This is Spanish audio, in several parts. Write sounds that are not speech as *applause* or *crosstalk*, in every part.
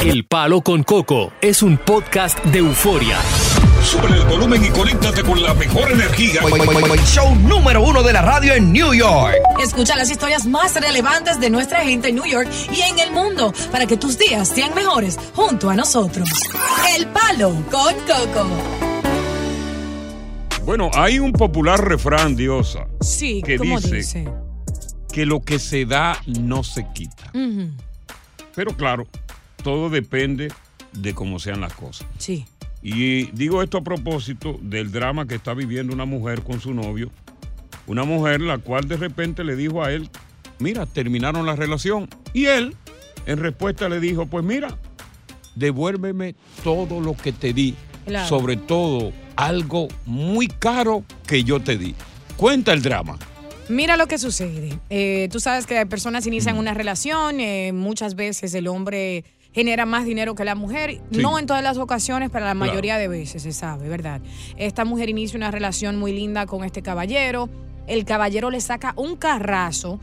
El Palo con Coco es un podcast de euforia. Sube el volumen y conéctate con la mejor energía. Show número uno de la radio en New York. Escucha las historias más relevantes de nuestra gente en New York y en el mundo para que tus días sean mejores junto a nosotros. El Palo con Coco. Bueno, hay un popular refrán, Diosa, Sí, que ¿cómo dice, dice? que lo que se da no se quita. Pero claro, todo depende de cómo sean las cosas. Sí. Y digo esto a propósito del drama que está viviendo una mujer con su novio. Una mujer la cual de repente le dijo a él, mira, terminaron la relación. Y él, en respuesta, le dijo, pues mira, devuélveme todo lo que te di. Claro. Sobre todo algo muy caro que yo te di. Cuenta el drama. Mira lo que sucede. Eh, tú sabes que personas inician una relación, eh, muchas veces el hombre genera más dinero que la mujer, Sí. no en todas las ocasiones, pero la Claro. mayoría de veces se sabe, ¿verdad? Esta mujer inicia una relación muy linda con este caballero, el caballero le saca un carrazo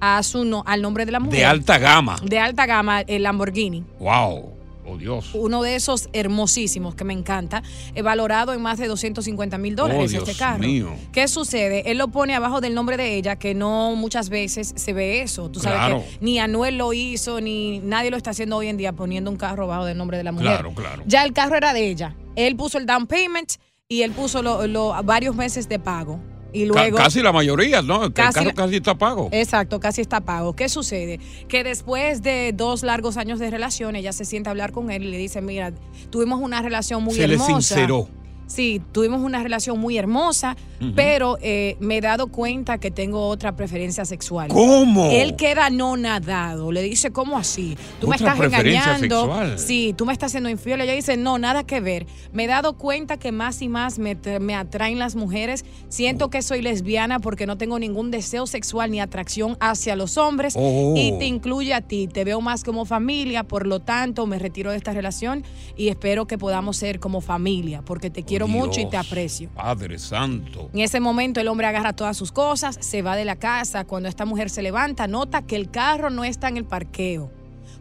a su no- al nombre de la mujer. De alta gama. De alta gama, el Lamborghini. Wow. Oh Dios. Uno de esos hermosísimos que me encanta, eh, valorado en más de 250 mil Oh, dólares Dios este carro. mío. ¿Qué sucede? Él lo pone abajo del nombre de ella, que no muchas veces se ve eso. Tú sabes Claro. que ni Anuel lo hizo, ni nadie lo está haciendo hoy en día poniendo un carro abajo del nombre de la mujer. Claro, claro. Ya el carro era de ella. Él puso el down payment y él puso lo- lo- varios meses de pago. Y luego. casi la mayoría, ¿no? El Casi carro la- casi está pago. Exacto, casi está pago. ¿Qué sucede? Que después de dos largos años de relación, ella se sienta a hablar con él y le dice, mira, tuvimos una relación muy Se le hermosa. sinceró. Sí, tuvimos una relación muy hermosa, pero eh, me he dado cuenta que tengo otra preferencia sexual. ¿Cómo? Él queda no nadado. Le dice, ¿cómo así? Tú me estás engañando. sexual. Sí, tú me estás haciendo infiel. Ella dice, no, nada que ver. Me he dado cuenta que más y más me, me atraen las mujeres. Siento que soy lesbiana porque no tengo ningún deseo sexual ni atracción hacia los hombres. Oh. Y te incluye a ti. Te veo más como familia. Por lo tanto, me retiro de esta relación y espero que podamos ser como familia porque te quiero mucho y te aprecio. Padre Santo. En ese momento el hombre agarra todas sus cosas, se va de la casa. Cuando esta mujer se levanta, nota que el carro no está en el parqueo.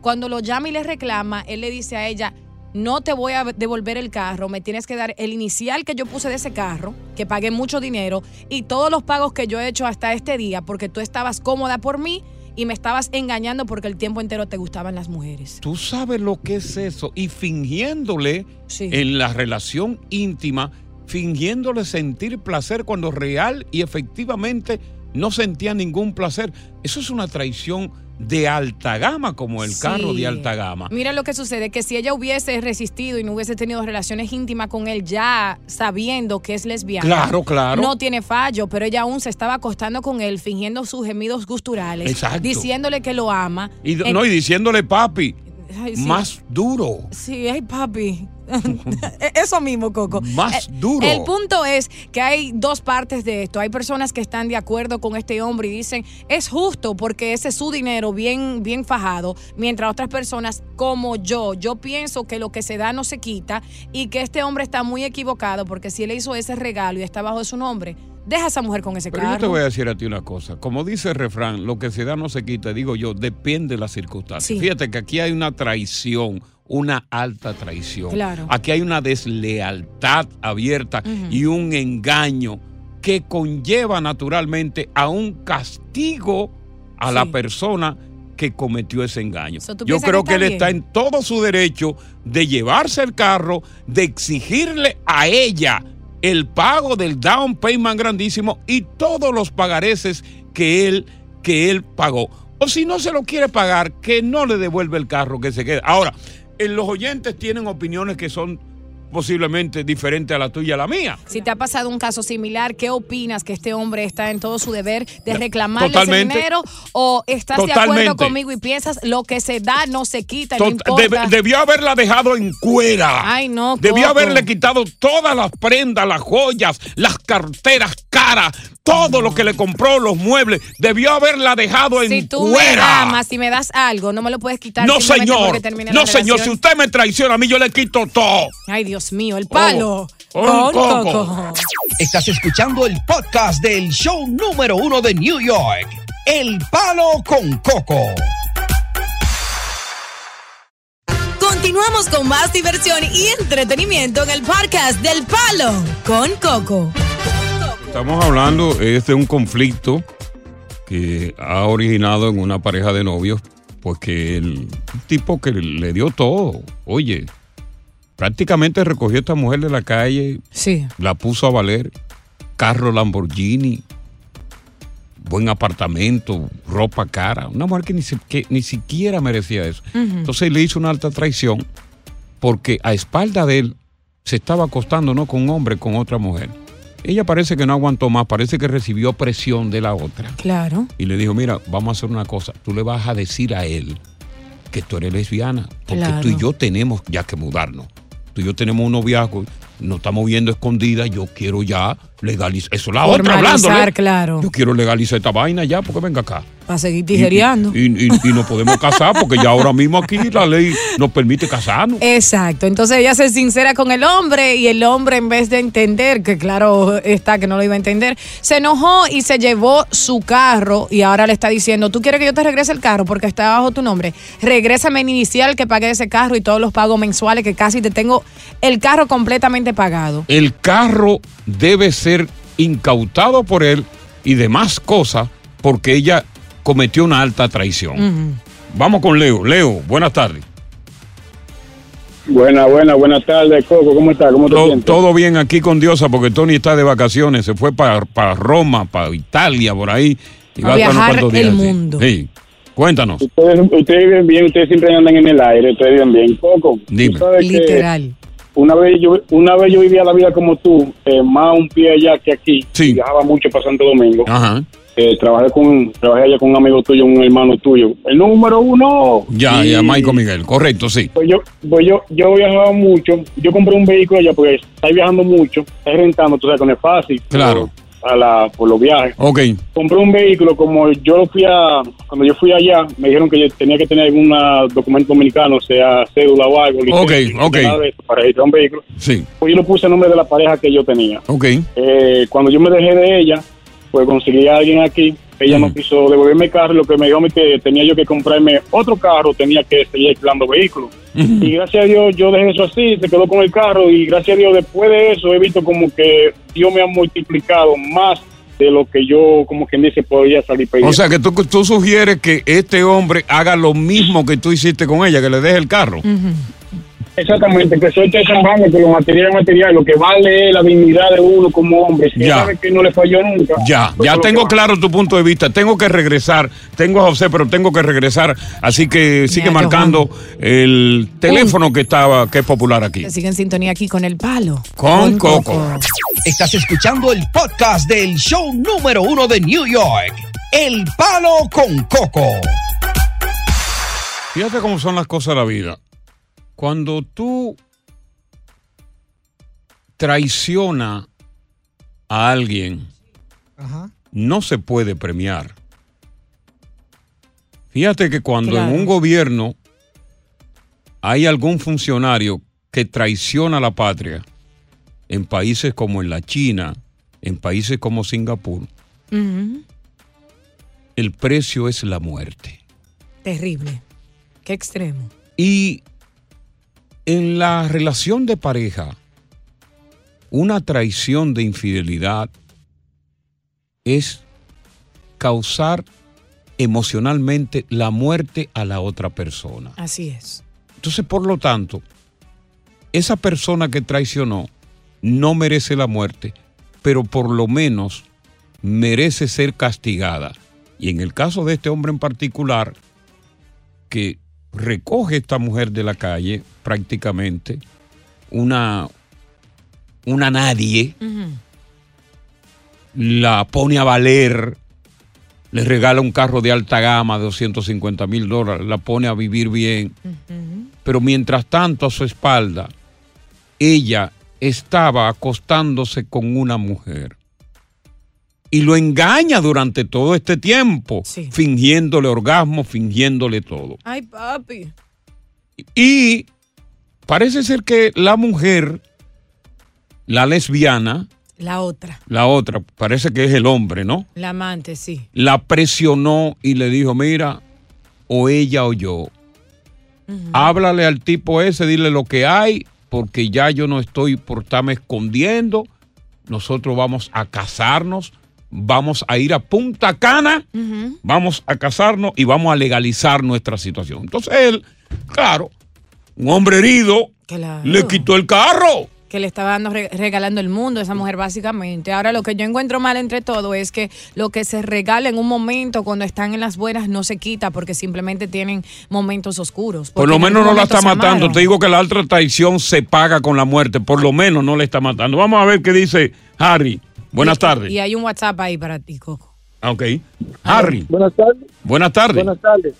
Cuando lo llama y le reclama, él le dice a ella, no te voy a devolver el carro, me tienes que dar el inicial que yo puse de ese carro, que pagué mucho dinero, y todos los pagos que yo he hecho hasta este día, porque tú estabas cómoda por mí y me estabas engañando porque el tiempo entero te gustaban las mujeres. Tú sabes lo que es eso. Y fingiéndole Sí. en la relación íntima, fingiéndole sentir placer cuando real y efectivamente no sentía ningún placer. Eso es una traición de alta gama, como el Sí. carro de alta gama. Mira lo que sucede, que si ella hubiese resistido y no hubiese tenido relaciones íntimas con él ya sabiendo que es lesbiana. Claro, claro. No tiene fallo, pero ella aún se estaba acostando con él, fingiendo sus gemidos gusturales. Exacto. Diciéndole que lo ama. Y, En- no, y diciéndole, papi, Ay, sí. más duro. Sí, ay, papi. *laughs* Eso mismo, Coco. Más Eh, duro. El punto es que hay dos partes de esto. Hay personas que están de acuerdo con este hombre y dicen, es justo porque ese es su dinero bien, bien fajado, mientras otras personas como yo, yo pienso que lo que se da no se quita y que este hombre está muy equivocado porque si él hizo ese regalo y está bajo de su nombre, deja a esa mujer con ese Pero yo carro. te voy a decir a ti una cosa. Como dice el refrán, lo que se da no se quita. Digo yo, depende de las circunstancias. Sí. Fíjate que aquí hay una traición, una alta traición. Claro. Aquí hay una deslealtad abierta y un engaño que conlleva naturalmente a un castigo a la persona que cometió ese engaño. So, ¿tú Yo creo que que, está él está en todo su derecho de llevarse el carro, de exigirle a ella el pago del down payment grandísimo y todos los pagareces que él, que él pagó. O si no se lo quiere pagar, que no le devuelve el carro, que se quede. Ahora, en los oyentes tienen opiniones que son posiblemente diferentes a la tuya y a la mía. Si te ha pasado un caso similar, ¿qué opinas que este hombre está en todo su deber de reclamarle ese Totalmente. dinero? ¿O estás de acuerdo conmigo y piensas lo que se da no se quita, no importa? debió haberla dejado en cuera. Ay, no, Debió Coco. haberle quitado todas las prendas, las joyas, las carteras caras, todo lo que le compró, los muebles. Debió haberla dejado en si tú me cuera. amas, si me das algo, no me lo puedes quitar. no, señor. No, la señor. Si usted me traiciona a mí, yo le quito todo. Ay, Dios mío, el palo. Oh, con Coco. Coco. Estás escuchando el podcast del show número uno de New York, El Palo con Coco. Continuamos con más diversión y entretenimiento en el podcast del Palo con Coco. Estamos hablando es de un conflicto que ha originado en una pareja de novios, pues que el tipo que le dio todo, oye, prácticamente recogió a esta mujer de la calle, Sí. la puso a valer, carro Lamborghini, buen apartamento, ropa cara, una mujer que ni, que ni siquiera merecía eso. Entonces le hizo una alta traición porque a espalda de él se estaba acostando no con un hombre, con otra mujer. Ella parece que no aguantó más, parece que recibió presión de la otra Claro. y le dijo, mira, vamos a hacer una cosa, tú le vas a decir a él que tú eres lesbiana, porque Claro. tú y yo tenemos ya que mudarnos. Tú y yo tenemos un noviazgo, nos estamos viendo escondida, yo quiero ya legalizar, eso es la otra hablándole. claro. Yo quiero legalizar esta vaina ya, porque venga acá. Para seguir tijereando. Y, y- y- y nos podemos casar, porque ya ahora mismo aquí la ley nos permite casarnos. Exacto, entonces ella se sincera con el hombre y el hombre en vez de entender, que claro está que no lo iba a entender, se enojó y se llevó su carro y ahora le está diciendo, tú quieres que yo te regrese el carro porque está bajo tu nombre, regrésame mi inicial que pagué ese carro y todos los pagos mensuales que casi te tengo el carro completamente pagado. El carro debe ser incautado por él y demás cosas, porque ella cometió una alta traición. Vamos con Leo. Leo, buenas tardes. Buena, buena, buenas tardes, Coco. ¿Cómo estás? ¿Cómo te To- sientes? todo bien aquí con Diosa, porque Tony está de vacaciones, se fue para Roma, para Italia, por ahí. y A va viajar el días, sí. mundo. Sí. Cuéntanos. Ustedes, ustedes viven bien, ustedes siempre andan en el aire, ustedes viven bien. Coco, Dime. Literal. Una vez, yo, una vez yo vivía la vida como tú, eh, más un pie allá que aquí. Sí. Viajaba mucho para Santo Domingo. Ajá. Eh, trabajé, con, trabajé allá con un amigo tuyo, un hermano tuyo. El número uno. Ya, Y- ya, Michael Miguel. Correcto, sí. Pues yo, pues yo, yo viajaba mucho. Yo compré un vehículo allá porque estáis viajando mucho, estáis rentando, tú sabes que no es fácil. Claro. A la, por los viajes. Ok. compré un vehículo como yo lo fui a cuando yo fui allá me dijeron que yo tenía que tener algún documento dominicano sea cédula o algo Ok, licencia, ok. nada de eso, para registrar un vehículo Sí. pues yo lo puse a nombre de la pareja que yo tenía Ok. Eh, cuando yo me dejé de ella pues conseguí a alguien aquí ella no Ujú. quiso devolverme el carro y lo que me dijo a mí que tenía yo que comprarme otro carro tenía que seguir alquilando vehículos y gracias a Dios yo dejé eso así se quedó con el carro y gracias a Dios después de eso he visto como que Dios me ha multiplicado más de lo que yo, como quien dice, podría salir perdiendo. O sea que tú, tú sugieres que este hombre haga lo mismo que tú hiciste con ella, que le deje el carro. Exactamente, que suelte esa mano, que lo material es material, lo que vale es la dignidad de uno como hombre. Si Ya. sabe que no le falló nunca. Ya, ya tengo claro tu punto de vista. Tengo que regresar. Tengo a José, pero tengo que regresar. Así que sigue Ya, marcando el teléfono que estaba, que es popular aquí. Sigue en sintonía aquí con el palo. Con Coco. Estás escuchando el podcast del show número uno de New York, El Palo con Coco. Fíjate cómo son las cosas de la vida. Cuando tú traiciona a alguien, no se puede premiar. Fíjate que cuando Claro. en un gobierno hay algún funcionario que traiciona a la patria, en países como en la China, en países como Singapur, el precio es la muerte. Terrible. Qué extremo. Y en la relación de pareja, una traición de infidelidad es causar emocionalmente la muerte a la otra persona. Así es. Entonces, por lo tanto, esa persona que traicionó no merece la muerte, pero por lo menos merece ser castigada. Y en el caso de este hombre en particular, que recoge esta mujer de la calle prácticamente, una, una nadie, la pone a valer, le regala un carro de alta gama de 250 mil dólares, la pone a vivir bien, pero mientras tanto a su espalda, ella estaba acostándose con una mujer. Y lo engaña durante todo este tiempo, Sí. fingiéndole orgasmo, fingiéndole todo. Ay, papi. Y parece ser que la mujer, la lesbiana, La otra. la otra, parece que es el hombre, ¿no? La amante, sí. La presionó y le dijo, mira, o ella o yo. háblale al tipo ese, dile lo que hay, porque ya yo no estoy por estarme escondiendo. Nosotros vamos a casarnos, vamos a ir a Punta Cana, vamos a casarnos y vamos a legalizar nuestra situación. Entonces él, claro, un hombre herido, Claro. le quitó el carro. que le estaba dando re- regalando el mundo a esa mujer básicamente. Ahora lo que yo encuentro mal entre todo es que lo que se regala en un momento cuando están en las buenas no se quita porque simplemente tienen momentos oscuros. Por lo en menos no la está matando. amaron. Te digo que la otra traición se paga con la muerte. Por lo menos no le está matando. Vamos a ver qué dice Harry. Buenas tardes. Y hay un WhatsApp ahí para ti, Coco. Ah, Ok. Harry, Buenas tardes. buenas tardes. Buenas tardes.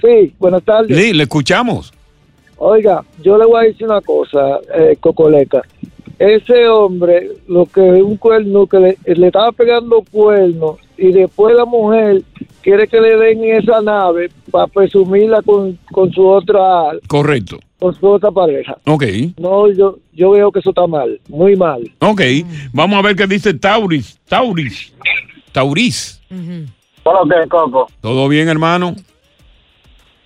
Sí, buenas tardes. Sí, le escuchamos. Oiga, yo le voy a decir una cosa, eh, Cocoleca. Ese hombre, lo que un cuerno, que le, le estaba pegando cuernos y después la mujer quiere que le den esa nave para presumirla con, con su otra Correcto. con su otra pareja. Ok. No, yo yo veo que eso está mal, muy mal. Ok. Vamos a ver qué dice Tauris. Tauris. Tauris. Bueno, que Coco. ¿Todo bien, hermano?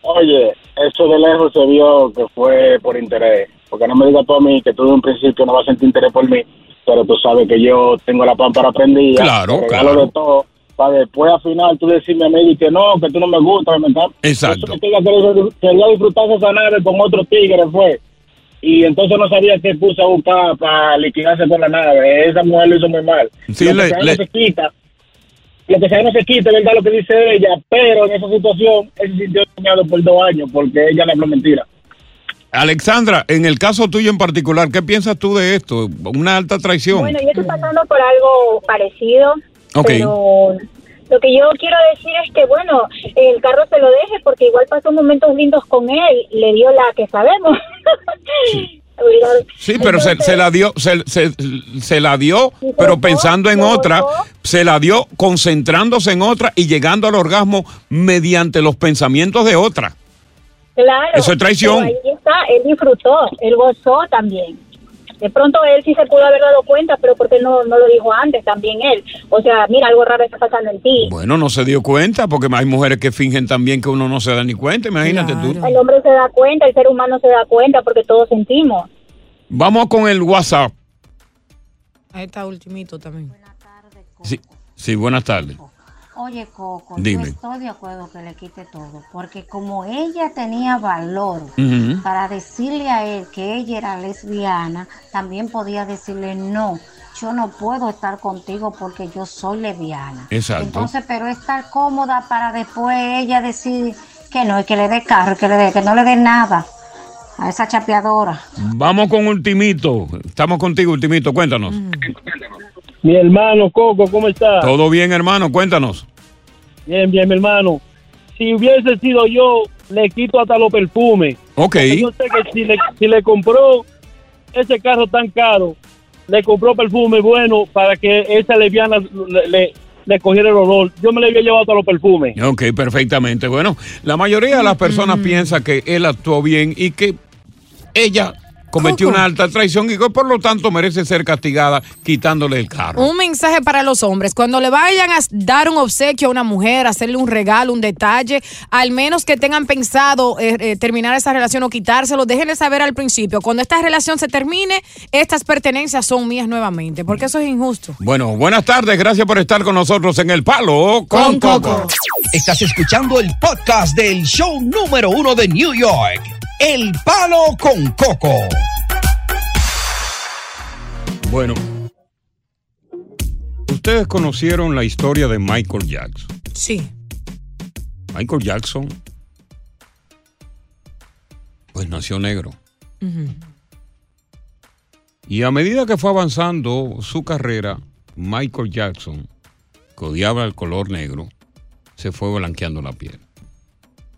Oye, eso de lejos se vio que fue por interés. Porque no me digas tú a mí que tú de un principio no vas a sentir interés por mí, pero tú sabes que yo tengo la pámpara prendida. Claro, claro. de todo. Para después al final tú decirme a mí que no, que tú no me gustas. que me Exacto. Que ella quería, quería disfrutarse esa nave con otro tigre fue. Y entonces no sabía qué puso a buscar para liquidarse con la nave. Esa mujer lo hizo muy mal. Sí, lo que le- sea le- no se quita. Lo que sea no se quita, es verdad lo que dice ella, pero en esa situación él se sintió engañado por dos años porque ella le habló mentira. Alexandra, en el caso tuyo en particular, ¿qué piensas tú de esto? Una alta traición. Bueno, yo estoy pasando por algo parecido, Pero lo que yo quiero decir es que, bueno, el carro se lo deje porque igual pasó momentos lindos con él, le dio la que sabemos. Sí, *laughs* pero se, Entonces, se la dio, se, se- se la dio, pero pensando en otra, se la dio concentrándose en otra y llegando al orgasmo mediante los pensamientos de otra. Claro. Eso es traición. Ahí está, él disfrutó, él gozó también. De pronto él sí se pudo haber dado cuenta, pero ¿por qué no, no lo dijo antes también él? O sea, mira, algo raro está pasando en ti. Bueno, no se dio cuenta, porque hay mujeres que fingen también que uno no se da ni cuenta, imagínate tú. Claro. El hombre se da cuenta, el ser humano se da cuenta porque todos sentimos. Vamos con el WhatsApp. Ahí está ultimito también. Sí, sí buenas tardes. Oye, Coco, Dime. yo estoy de acuerdo que le quite todo, porque como ella tenía valor para decirle a él que ella era lesbiana, también podía decirle no. Yo no puedo estar contigo porque yo soy lesbiana. Exacto. Entonces, pero estar cómoda para después ella decir que no, y que le dé carro, y que le dé, que no le dé nada a esa chapeadora. Vamos con Ultimito. Estamos contigo, Ultimito, cuéntanos. Mi hermano Coco, ¿cómo está? ¿Todo bien, hermano? Cuéntanos. Bien, bien, mi hermano. Si hubiese sido yo, le quito hasta los perfumes. Ok. Yo sé que si le, si le compró ese carro tan caro, le compró perfume bueno para que esa lesbiana le, le, le cogiera el olor. Yo me le había llevado hasta los perfumes. Ok, perfectamente. Bueno, la mayoría de las personas piensa que él actuó bien y que ella cometió Coco. una alta traición y por lo tanto merece ser castigada quitándole el carro. Un mensaje para los hombres. Cuando le vayan a dar un obsequio a una mujer, hacerle un regalo, un detalle, al menos que tengan pensado eh, eh, terminar esa relación o quitárselo, déjenle saber al principio. Cuando esta relación se termine, estas pertenencias son mías nuevamente, porque eso es injusto. Bueno, buenas tardes. Gracias por estar con nosotros en El Palo con, Coco. Estás escuchando el podcast del show número uno de New York, El Palo con Coco. Bueno, ustedes conocieron la historia de Michael Jackson. Sí. Michael Jackson, pues nació negro. Y a medida que fue avanzando su carrera, Michael Jackson, que odiaba el color negro, se fue blanqueando la piel.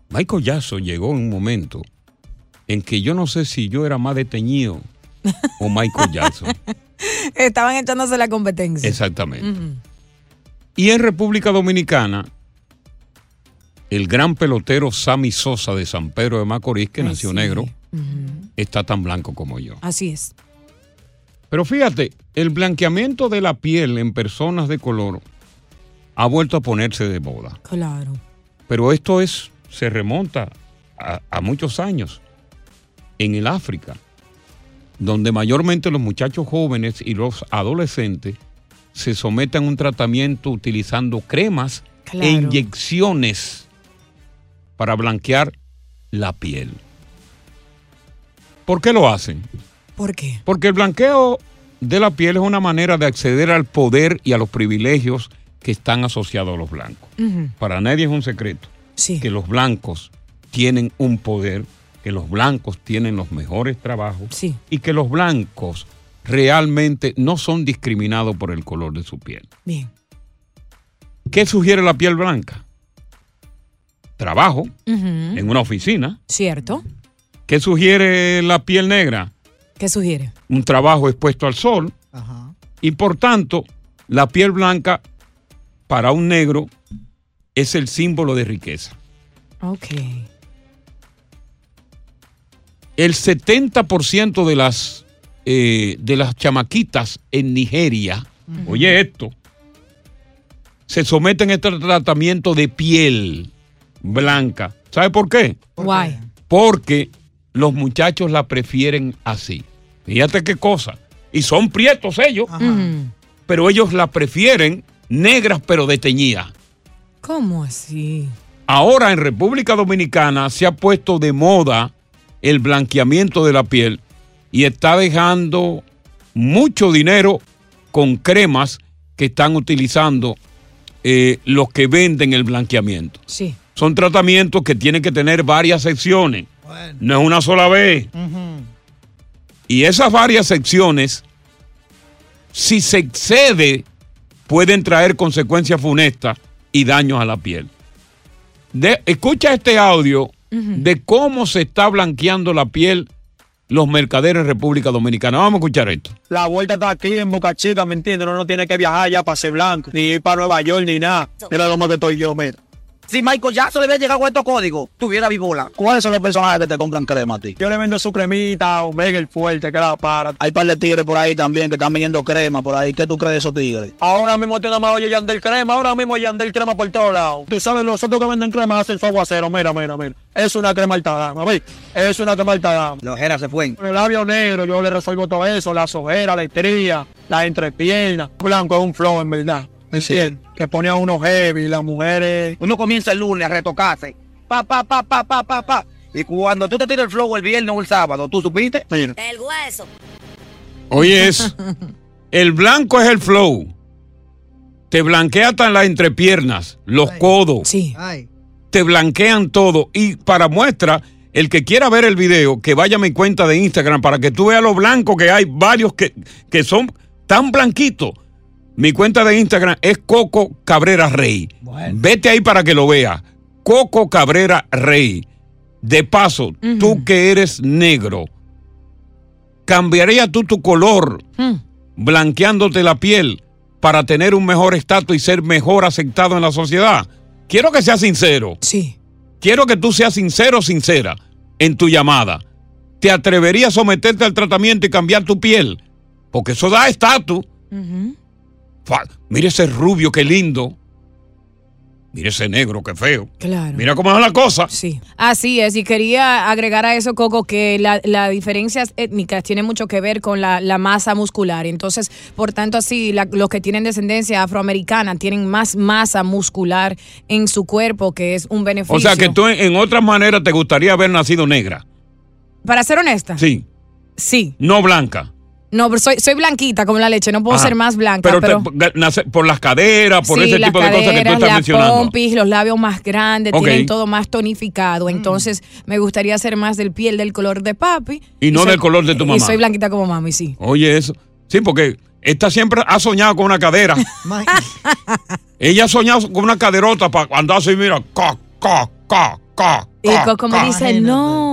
Michael Jackson llegó en un momento en que yo no sé si yo era más deteñido o Michael *laughs* Jackson. Estaban echándose la competencia. Exactamente. Y en República Dominicana, el gran pelotero Sammy Sosa de San Pedro de Macorís, que Ay, nació sí. negro, está tan blanco como yo. Así es. Pero fíjate, el blanqueamiento de la piel en personas de color ha vuelto a ponerse de moda. Claro. Pero esto es, se remonta a- a muchos años en el África, donde mayormente los muchachos jóvenes y los adolescentes se someten a un tratamiento utilizando cremas Claro. e inyecciones para blanquear la piel. ¿Por qué lo hacen? ¿Por qué? Porque el blanqueo de la piel es una manera de acceder al poder y a los privilegios que están asociados a los blancos. Para nadie es un secreto Sí. que los blancos tienen un poder, que los blancos tienen los mejores trabajos Sí. y que los blancos realmente no son discriminados por el color de su piel. Bien. ¿Qué sugiere la piel blanca? Trabajo en una oficina. ¿Cierto? ¿Qué sugiere la piel negra? ¿Qué sugiere? Un trabajo expuesto al sol. Y por tanto, la piel blanca para un negro es el símbolo de riqueza. Ok. El 70% de las, eh, de las chamaquitas en Nigeria, oye esto, se someten a este tratamiento de piel blanca. ¿Sabe por qué? Guay. Porque los muchachos la prefieren así. Fíjate qué cosa. Y son prietos ellos, pero ellos la prefieren negras pero desteñidas. ¿Cómo así? Ahora en República Dominicana se ha puesto de moda el blanqueamiento de la piel y está dejando mucho dinero con cremas que están utilizando eh, los que venden el blanqueamiento. Sí. Son tratamientos que tienen que tener varias secciones. No es una sola vez. Y esas varias secciones, si se excede, pueden traer consecuencias funestas y daños a la piel. De- escucha este audio de cómo se está blanqueando la piel los mercaderes en República Dominicana. Vamos a escuchar esto. La vuelta está aquí en Boca Chica, ¿me entiendes? Uno no tiene que viajar ya para ser blanco, ni ir para Nueva York, ni nada. Mira cómo te estoy yo, mira. Si Michael Jackson le hubiera llegado con estos códigos, tuviera bibola. ¿Cuáles son los personajes que te compran crema a ti? Yo le vendo su cremita, Omega el fuerte, que la para. Hay par de tigres por ahí también que están vendiendo crema por ahí. ¿Qué tú crees de esos tigres? Ahora mismo tiene más oye Yandel crema, ahora mismo Yandel crema por todos lados. Tú sabes, los otros que venden crema hacen su aguacero, mira, mira, mira. Es una crema alta gama, ¿ves? Es una crema alta gama. Los jeras se fueron. Con el labio negro yo le resuelvo todo eso, las ojeras, la estría, las entrepiernas. Blanco es un flow, en verdad. ¿Me entiendes? Que pone a uno heavy, las mujeres... Uno comienza el lunes a retocarse. Pa, pa, pa, pa, pa, pa, pa. Y cuando tú te tiras el flow el viernes o el sábado, ¿tú supiste? El hueso. Oye, es, *laughs* el blanco es el flow. Te blanquea hasta las entrepiernas, los codos. Sí. Te blanquean todo. Y para muestra, el que quiera ver el video, que vaya a mi cuenta de Instagram para que tú veas lo blanco que hay, varios que, que son tan blanquitos. Mi cuenta de Instagram es Coco Cabrera Rey. Vete ahí para que lo veas. Coco Cabrera Rey. De paso, tú que eres negro, ¿cambiaría tú tu color Mm. blanqueándote la piel para tener un mejor estatus y ser mejor aceptado en la sociedad? Quiero que seas sincero. Sí. Quiero que tú seas sincero sincera en tu llamada. ¿Te atreverías a someterte al tratamiento y cambiar tu piel? Porque eso da estatus. Mire ese rubio, qué lindo. Mire ese negro, qué feo. Claro. Mira cómo es la cosa. Sí. Así es, y quería agregar a eso, Coco, que la- las diferencias étnicas tienen mucho que ver con la, la masa muscular. Entonces, por tanto, así, la- los que tienen descendencia afroamericana tienen más masa muscular en su cuerpo, que es un beneficio. O sea que tú en, en otras maneras te gustaría haber nacido negra. Para ser honesta, Sí, sí. no blanca. No, pero soy, soy blanquita como la leche, no puedo Ajá. ser más blanca. Pero, Pero, te- nace- por las caderas, por sí, ese tipo de cosas que tú estás la mencionando. pompis, los labios más grandes. Mm. tienen todo más tonificado. Entonces, me gustaría ser más del piel del color de papi. Y no soy- del color de tu Y mamá. soy blanquita como mami, sí. Oye, eso. Sí, porque esta siempre ha soñado con una cadera. *laughs* Ella ha soñado con una caderota para andar así, mira, ca, ca, ca, ca. Y ca, Coco me ca. dice, no.